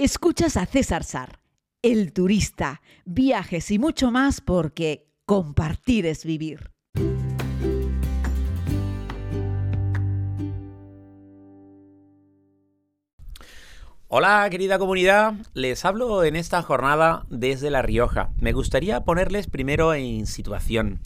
Escuchas a César Sar, el turista, viajes y mucho más porque compartir es vivir. Hola querida comunidad, les hablo en esta jornada desde La Rioja. Me gustaría ponerles primero en situación,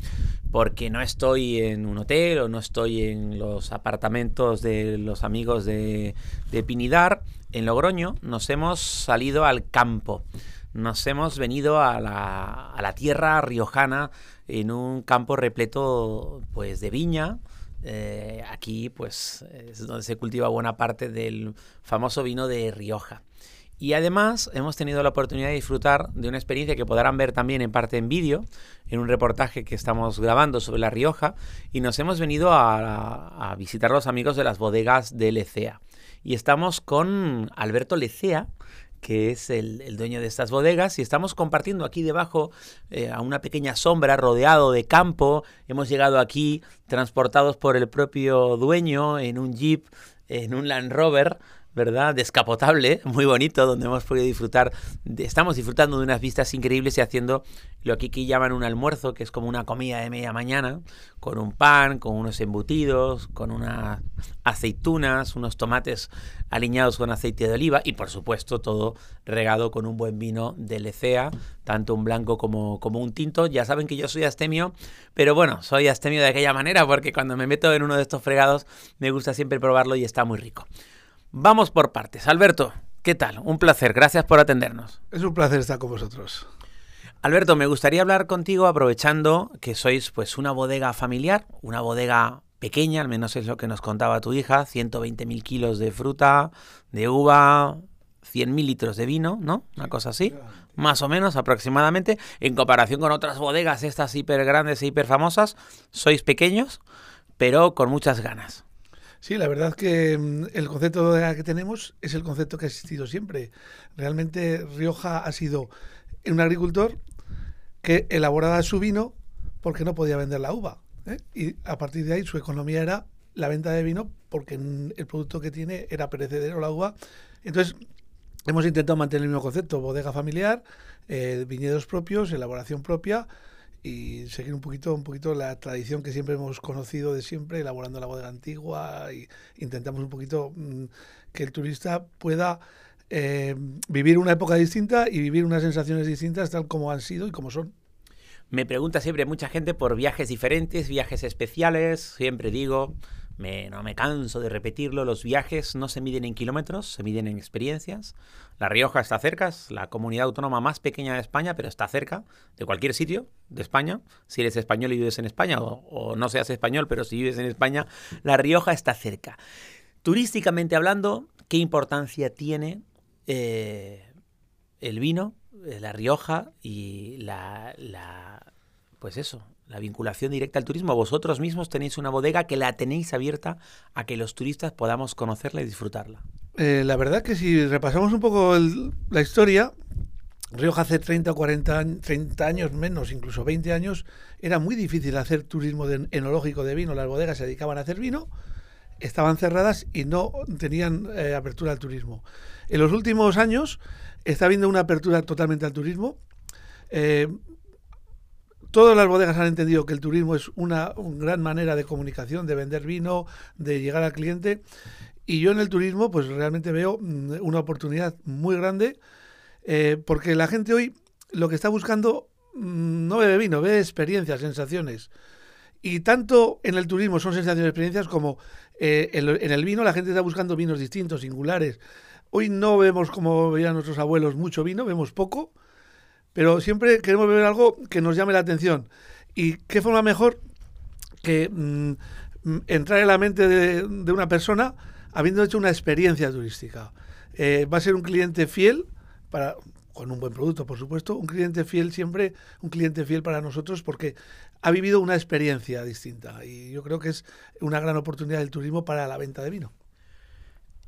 porque no estoy en un hotel o no estoy en los apartamentos de los amigos de, de Pinidar, en Logroño, nos hemos salido al campo. Nos hemos venido a la, tierra riojana en un campo repleto pues de viña, eh, aquí pues es donde se cultiva buena parte del famoso vino de Rioja. Y además hemos tenido la oportunidad de disfrutar de una experiencia que podrán ver también en parte en vídeo, en un reportaje que estamos grabando sobre La Rioja, y nos hemos venido a, a visitar los amigos de las bodegas de Lecea. Y estamos con Alberto Lecea, que es el, dueño de estas bodegas, y estamos compartiendo aquí debajo eh, a una pequeña sombra rodeado de campo. Hemos llegado aquí transportados por el propio dueño en un jeep, en un Land Rover, ¿verdad? Descapotable, muy bonito, donde hemos podido disfrutar, estamos disfrutando de unas vistas increíbles y haciendo lo que aquí llaman un almuerzo, que es como una comida de media mañana, con un pan, con unos embutidos, con unas aceitunas, unos tomates aliñados con aceite de oliva y por supuesto todo regado con un buen vino de Lecea, tanto un blanco como, como un tinto. Ya saben que yo soy astemio, pero bueno, soy astemio de aquella manera porque cuando me meto en uno de estos fregados me gusta siempre probarlo y está muy rico. Vamos por partes. Alberto, ¿qué tal? Un placer, gracias por atendernos. Es un placer estar con vosotros. Alberto, me gustaría hablar contigo aprovechando que sois pues una bodega familiar, una bodega pequeña, al menos es lo que nos contaba tu hija, 120.000 kilos de fruta, de uva, 100.000 litros de vino, ¿no? Una cosa así, más o menos aproximadamente, en comparación con otras bodegas, estas hiper grandes e hiper famosas, sois pequeños, pero con muchas ganas. Sí, la verdad que mm, el concepto que tenemos es el concepto que ha existido siempre. Realmente Rioja ha sido un agricultor que elaboraba su vino porque no podía vender la uva. ¿eh? Y a partir de ahí su economía era la venta de vino porque el producto que tiene era perecedero, la uva. Entonces hemos intentado mantener el mismo concepto, bodega familiar, eh, viñedos propios, elaboración propia y seguir un poquito, un poquito la tradición que siempre hemos conocido de siempre, elaborando la bodega antigua y intentamos un poquito mm, que el turista pueda eh, vivir una época distinta y vivir unas sensaciones distintas tal como han sido y como son. Me pregunta siempre mucha gente por viajes diferentes, viajes especiales, siempre digo, no me canso de repetirlo, los viajes no se miden en kilómetros, se miden en experiencias. La Rioja está cerca, es la comunidad autónoma más pequeña de España, pero está cerca de cualquier sitio de España. Si eres español y vives en España, o, no seas español, pero si vives en España, La Rioja está cerca. Turísticamente hablando, ¿qué importancia tiene eh, el vino, eh, La Rioja y la, la pues eso, la vinculación directa al turismo. Vosotros mismos tenéis una bodega que la tenéis abierta a que los turistas podamos conocerla y disfrutarla. Eh, la verdad que si repasamos un poco la historia, Rioja hace 30 o 40 30 años menos, incluso 20 años, era muy difícil hacer turismo enológico de vino. Las bodegas se dedicaban a hacer vino, estaban cerradas y no tenían eh, apertura al turismo. En los últimos años está habiendo una apertura totalmente al turismo. Eh, Todas las bodegas han entendido que el turismo es una, gran manera de comunicación, de vender vino, de llegar al cliente. Y yo en el turismo, pues realmente veo mm, una oportunidad muy grande, eh, porque la gente hoy lo que está buscando mm, no bebe vino, ve experiencias, sensaciones. Y tanto en el turismo son sensaciones experiencias como eh, en, el vino la gente está buscando vinos distintos, singulares. Hoy no vemos, como veían nuestros abuelos, mucho vino, vemos poco. Pero siempre queremos beber algo que nos llame la atención. ¿Y qué forma mejor que mm, entrar en la mente de, una persona habiendo hecho una experiencia turística? Eh, va a ser un cliente fiel para con un buen producto, por supuesto, un cliente fiel siempre, un cliente fiel para nosotros porque ha vivido una experiencia distinta y yo creo que es una gran oportunidad del turismo para la venta de vino.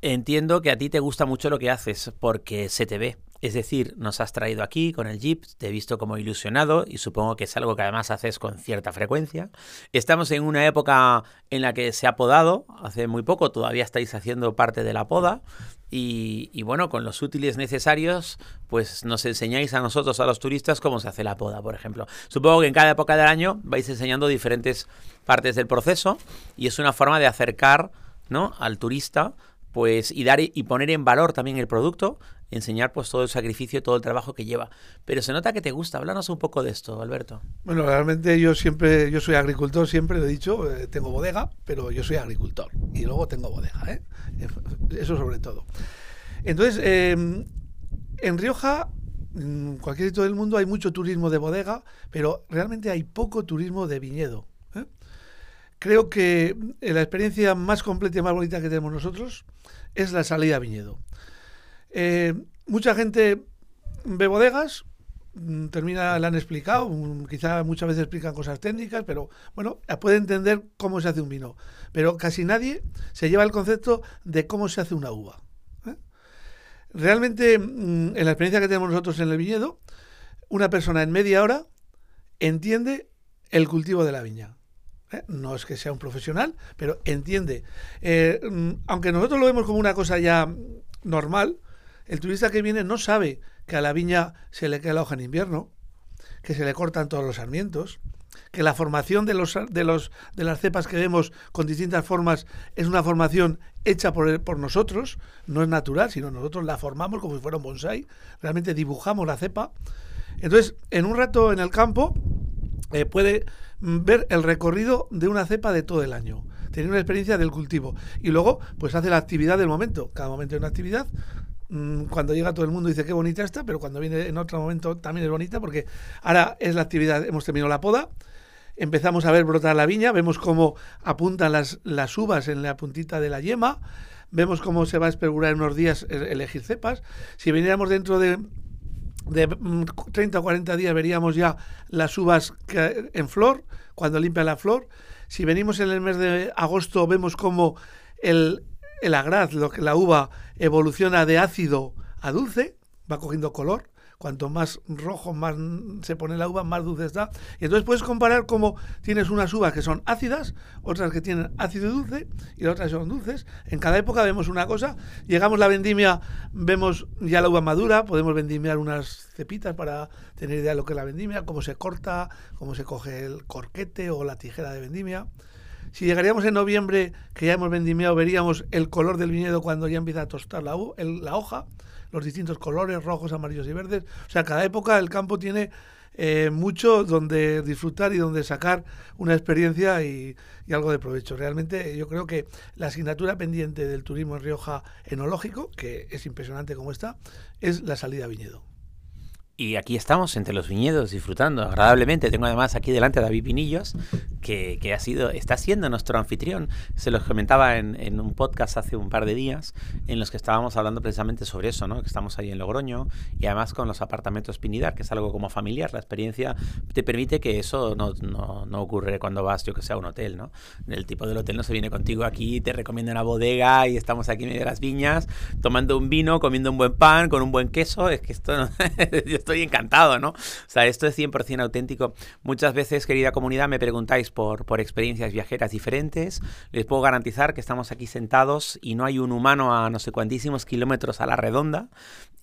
Entiendo que a ti te gusta mucho lo que haces porque se te ve. Es decir, nos has traído aquí con el Jeep, te he visto como ilusionado y supongo que es algo que además haces con cierta frecuencia. Estamos en una época en la que se ha podado, hace muy poco todavía estáis haciendo parte de la poda y, bueno, con los útiles necesarios, pues nos enseñáis a nosotros, a los turistas, cómo se hace la poda, por ejemplo. Supongo que en cada época del año vais enseñando diferentes partes del proceso y es una forma de acercar ¿no? al turista pues y dar y poner en valor también el producto, enseñar pues todo el sacrificio, todo el trabajo que lleva. Pero se nota que te gusta. Háblanos un poco de esto, Alberto. Bueno, realmente yo siempre, yo soy agricultor, siempre lo he dicho, eh, tengo bodega, pero yo soy agricultor y luego tengo bodega, ¿eh? Eso sobre todo. Entonces, em, en Rioja, en cualquier sitio del mundo hay mucho turismo de bodega, pero realmente hay poco turismo de viñedo. Creo que la experiencia más completa y más bonita que tenemos nosotros es la salida a viñedo. Eh, mucha gente ve bodegas, mm, termina, la han explicado, mm, quizá muchas veces explican cosas técnicas, pero bueno, puede entender cómo se hace un vino. Pero casi nadie se lleva el concepto de cómo se hace una uva. ¿eh? Realmente, mm, en la experiencia que tenemos nosotros en el viñedo, una persona en media hora entiende el cultivo de la viña. ¿Eh? No es que sea un profesional, pero entiende. aunque nosotros lo vemos como una cosa ya normal, el turista que viene no sabe que a la viña se le cae la hoja en invierno, que se le cortan todos los sarmientos, que la formación de, los, de, los, de las cepas que vemos con distintas formas es una formación hecha por, por nosotros, no es natural, sino nosotros la formamos como si fuera un bonsai, realmente dibujamos la cepa. Entonces, en un rato en el campo eh, puede ver el recorrido de una cepa de todo el año tener una experiencia del cultivo. Y luego pues hace la actividad del momento. Cada momento hay una actividad. Mm, cuando llega todo el mundo dice qué bonita está, pero cuando viene en otro momento también es bonita porque ahora es la actividad, hemos terminado la poda, empezamos a ver brotar la viña, vemos cómo apuntan las, las uvas en la puntita de la yema, vemos cómo se va a especular en unos días elegir cepas. Si viniéramos dentro de, de 30 mm, o 40 días veríamos ya las uvas en flor, cuando limpia la flor. Si venimos en el mes de agosto vemos cómo el, el agraz, lo que la uva evoluciona de ácido a dulce, va cogiendo color. Cuanto más rojo más se pone la uva, más dulce está. Y entonces puedes comparar cómo tienes unas uvas que son ácidas, otras que tienen ácido y dulce, y otras son dulces. En cada época vemos una cosa. Llegamos la vendimia, vemos ya la uva madura, podemos vendimiar unas cepitas para tener idea de lo que es la vendimia, cómo se corta, cómo se coge el corquete o la tijera de vendimia. Si llegaríamos en noviembre, que ya hemos vendimiado, veríamos el color del viñedo cuando ya empieza a tostar la, la hoja, los distintos colores, rojos, amarillos y verdes. O sea, cada época el campo tiene eh, mucho donde disfrutar y donde sacar una experiencia y, y, algo de provecho. Realmente yo creo que la asignatura pendiente del turismo en Rioja enológico, que es impresionante como está, es la salida a viñedo. Y aquí estamos entre los viñedos disfrutando agradablemente. Tengo además aquí delante a David Pinillos, que, que ha sido, está siendo nuestro anfitrión. Se los comentaba en, en, un podcast hace un par de días en los que estábamos hablando precisamente sobre eso, ¿no? Que estamos ahí en Logroño y además con los apartamentos Pinidar, que es algo como familiar. La experiencia te permite que eso no, no, no ocurre cuando vas, yo que sé, a un hotel, ¿no? El tipo del hotel no se viene contigo aquí, te recomienda una bodega y estamos aquí en medio de las viñas, tomando un vino, comiendo un buen pan, con un buen queso. Es que esto no... estoy encantado, ¿no? O sea, esto es 100% auténtico. Muchas veces, querida comunidad, me preguntáis por, por experiencias viajeras diferentes. Les puedo garantizar que estamos aquí sentados y no hay un humano a no sé cuantísimos kilómetros a la redonda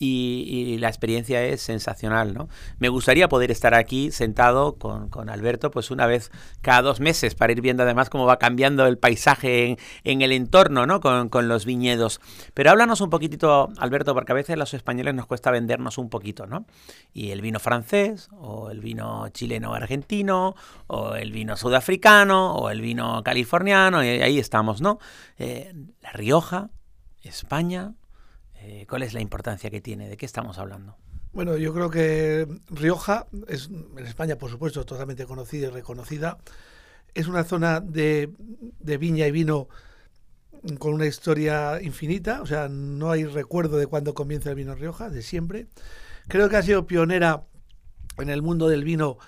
y, la experiencia es sensacional, ¿no? Me gustaría poder estar aquí sentado con, con, Alberto pues una vez cada dos meses para ir viendo además cómo va cambiando el paisaje en, en el entorno, ¿no? Con, con, los viñedos. Pero háblanos un poquitito, Alberto, porque a veces los españoles nos cuesta vendernos un poquito, ¿no? Y el vino francés, o el vino chileno argentino, o el vino sudafricano, o el vino californiano, y ahí estamos, ¿no? Eh, la Rioja, España, eh, ¿Cuál es la importancia que tiene? ¿De qué estamos hablando? Bueno, yo creo que Rioja es en España, por supuesto, totalmente conocida y reconocida. Es una zona de, de viña y vino con una historia infinita, o sea, no hay recuerdo de cuándo comienza el vino Rioja, de siempre. Creo que ha sido pionera en el mundo del vino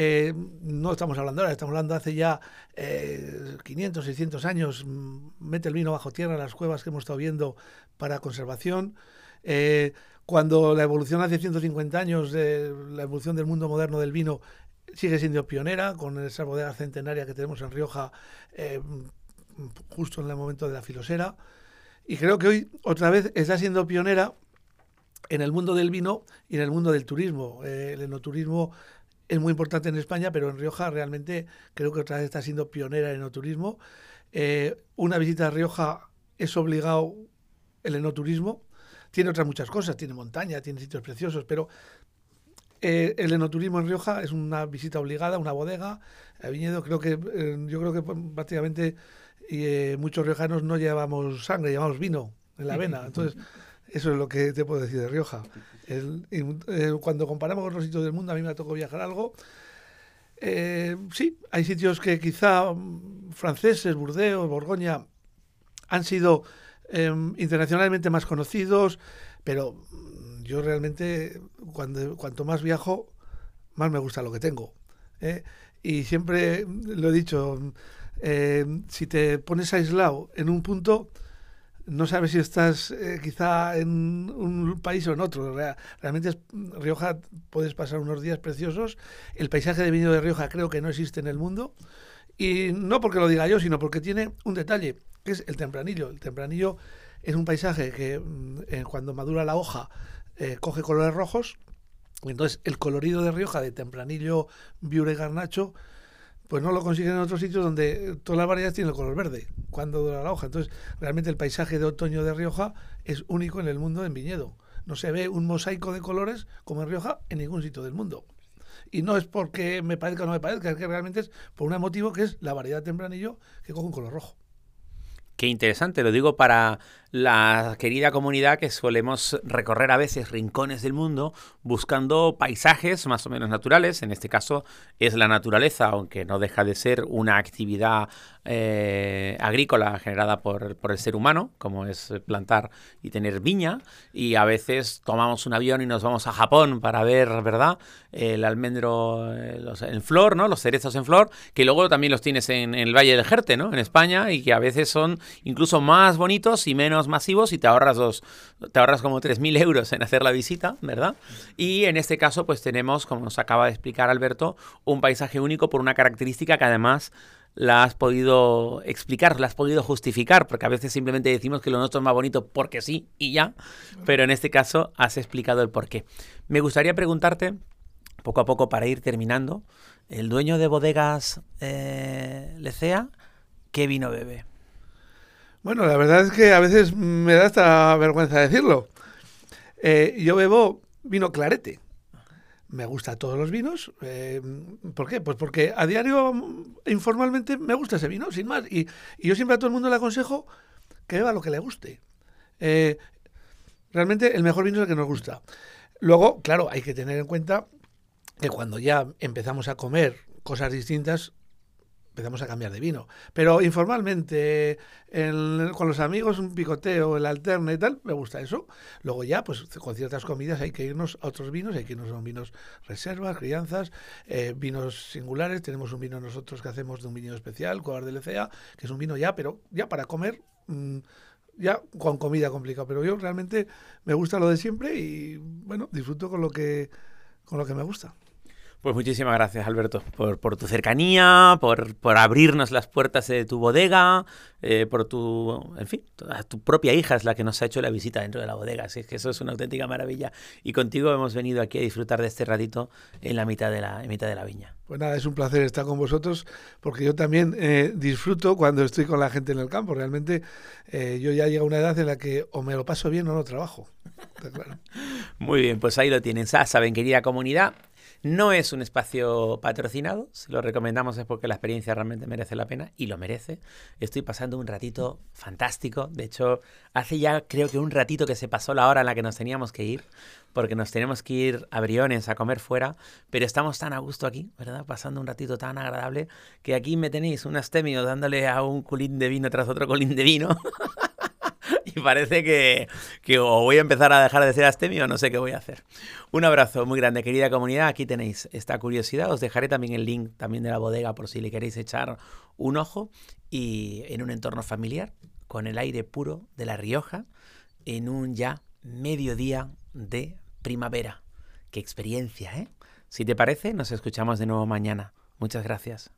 eh, no estamos hablando ahora, estamos hablando hace ya eh, 500, 600 años, mm, mete el vino bajo tierra, las cuevas que hemos estado viendo para conservación. Eh, cuando la evolución hace 150 años, de la evolución del mundo moderno del vino sigue siendo pionera, con esa bodega centenaria que tenemos en Rioja, eh, justo en el momento de la filosera. Y creo que hoy otra vez está siendo pionera en el mundo del vino y en el mundo del turismo. Eh, el enoturismo es muy importante en España, pero en Rioja realmente creo que otra vez está siendo pionera en enoturismo. Eh, una visita a Rioja es obligado el enoturismo. Tiene otras muchas cosas, tiene montaña, tiene sitios preciosos, pero eh, el enoturismo en Rioja es una visita obligada, una bodega, a viñedo. Creo que eh, yo creo que prácticamente muchos riojanos no llevamos sangre, llevamos vino en la vena. Entonces, eso es lo que te puedo decir de Rioja. cuando comparamos con sitios del mundo, a mí me ha tocado viajar algo. sí, hay sitios que quizá mm, franceses, Burdeos, Borgoña, han sido em, internacionalmente más conocidos, pero mm, yo realmente, cuando, cuanto más viajo, más me gusta lo que tengo. ¿eh? Y siempre lo he dicho, em, si te pones aislado en un punto, no sabes si estás eh, quizá en un país o en otro. Realmente Rioja puedes pasar unos días preciosos. El paisaje de vino de Rioja creo que no existe en el mundo. Y no porque lo diga yo, sino porque tiene un detalle que es el tempranillo. El tempranillo es un paisaje que mm, eh, cuando madura la hoja eh, coge colores rojos. entonces el colorido de Rioja de tempranillo, viura y garnacho, pues no lo consiguen en otros sitios donde todas las variedades tienen el color verde cuando dura la hoja. Entonces realmente el paisaje de otoño de Rioja es único en el mundo en viñedo. No se ve un mosaico de colores como en Rioja en ningún sitio del mundo. Y no es porque me parezca o no me parezca, es que realmente es por un motivo que es la variedad tempranillo que coge un color rojo. Qué interesante, lo digo para la querida comunidad que solemos recorrer a veces rincones del mundo buscando paisajes más o menos naturales. En este caso es la naturaleza, aunque no deja de ser una actividad eh, agrícola generada por, por, el ser humano, como es plantar y tener viña. Y a veces tomamos un avión y nos vamos a Japón para ver, ¿verdad? El almendro eh, en flor, ¿no? Los cerezos en flor, que luego también los tienes en, en el Valle del Jerte, ¿no? En España, y que a veces son incluso más bonitos y menos masivos y te ahorras dos, te ahorras como 3.000 euros en hacer la visita, ¿verdad? Y en este caso, pues tenemos, como nos acaba de explicar Alberto, un paisaje único por una característica que además la has podido explicar, la has podido justificar, porque a veces simplemente decimos que lo nuestro es más bonito porque sí y ya, pero en este caso has explicado el porqué. Me gustaría preguntarte, poco a poco para ir terminando, el dueño de bodegas eh, Lecea, ¿qué vino bebe? Bueno, la verdad es que a veces me da esta vergüenza decirlo. Eh, yo bebo vino clarete. Me gusta todos los vinos. Eh, ¿Por qué? Pues porque a diario, informalmente, me gusta ese vino, sin más. Y, yo siempre a todo el mundo le aconsejo que beba lo que le guste. Eh, realmente el mejor vino es el que nos gusta. Luego, claro, hay que tener en cuenta que cuando ya empezamos a comer cosas distintas, empezamos a cambiar de vino. Pero informalmente, con los amigos, un picoteo, el alterne y tal, me gusta eso. Luego ya, pues con ciertas comidas hay que irnos a otros vinos, hay que irnos a vinos reservas, crianzas, eh, vinos singulares. Tenemos un vino nosotros que hacemos de un vino especial, Cobar de Lecea, que es un vino ya, pero ya para comer... Mm, ya con comida complicada, pero yo realmente me gusta lo de siempre y bueno, disfruto con lo que con lo que me gusta. Pues muchísimas gracias, Alberto, por, por tu cercanía, por, por, abrirnos las puertas de tu bodega, eh, por tu, en fin, tu propia hija es la que nos ha hecho la visita dentro de la bodega, así que eso es una auténtica maravilla. Y contigo hemos venido aquí a disfrutar de este ratito en la mitad de la, mitad de la viña. Pues nada, es un placer estar con vosotros, porque yo también eh, disfruto cuando estoy con la gente en el campo. Realmente eh, yo ya llego a una edad en la que o me lo paso bien o no trabajo. Muy bien, pues ahí lo tienen. Saben, querida comunidad, no es un espacio patrocinado, si lo recomendamos es porque la experiencia realmente merece la pena y lo merece. Estoy pasando un ratito fantástico, de hecho, hace ya creo que un ratito que se pasó la hora en la que nos teníamos que ir, porque nos tenemos que ir a Briones a comer fuera, pero estamos tan a gusto aquí, ¿verdad? Pasando un ratito tan agradable que aquí me tenéis un astemio dándole a un culín de vino tras otro culín de vino. y parece que, que, o voy a empezar a dejar de ser astemio no sé qué voy a hacer. Un abrazo muy grande, querida comunidad. Aquí tenéis esta curiosidad. Os dejaré también el link también de la bodega por si le queréis echar un ojo. Y en un entorno familiar, con el aire puro de La Rioja, en un ya mediodía de primavera. Qué experiencia, ¿eh? Si te parece, nos escuchamos de nuevo mañana. Muchas gracias.